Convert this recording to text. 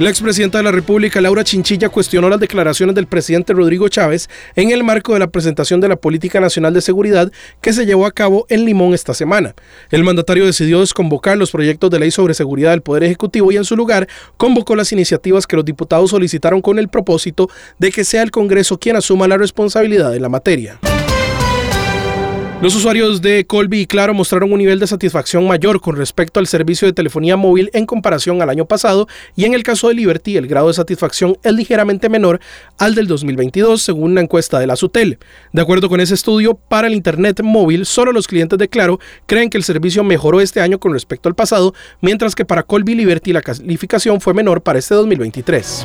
La expresidenta de la República, Laura Chinchilla, cuestionó las declaraciones del presidente Rodrigo Chávez en el marco de la presentación de la Política Nacional de Seguridad que se llevó a cabo en Limón esta semana. El mandatario decidió desconvocar los proyectos de ley sobre seguridad del Poder Ejecutivo y en su lugar convocó las iniciativas que los diputados solicitaron con el propósito de que sea el Congreso quien asuma la responsabilidad de la materia. Los usuarios de Colby y Claro mostraron un nivel de satisfacción mayor con respecto al servicio de telefonía móvil en comparación al año pasado y en el caso de Liberty el grado de satisfacción es ligeramente menor al del 2022 según una encuesta de la SUTEL. De acuerdo con ese estudio, para el Internet móvil solo los clientes de Claro creen que el servicio mejoró este año con respecto al pasado, mientras que para Colby y Liberty la calificación fue menor para este 2023.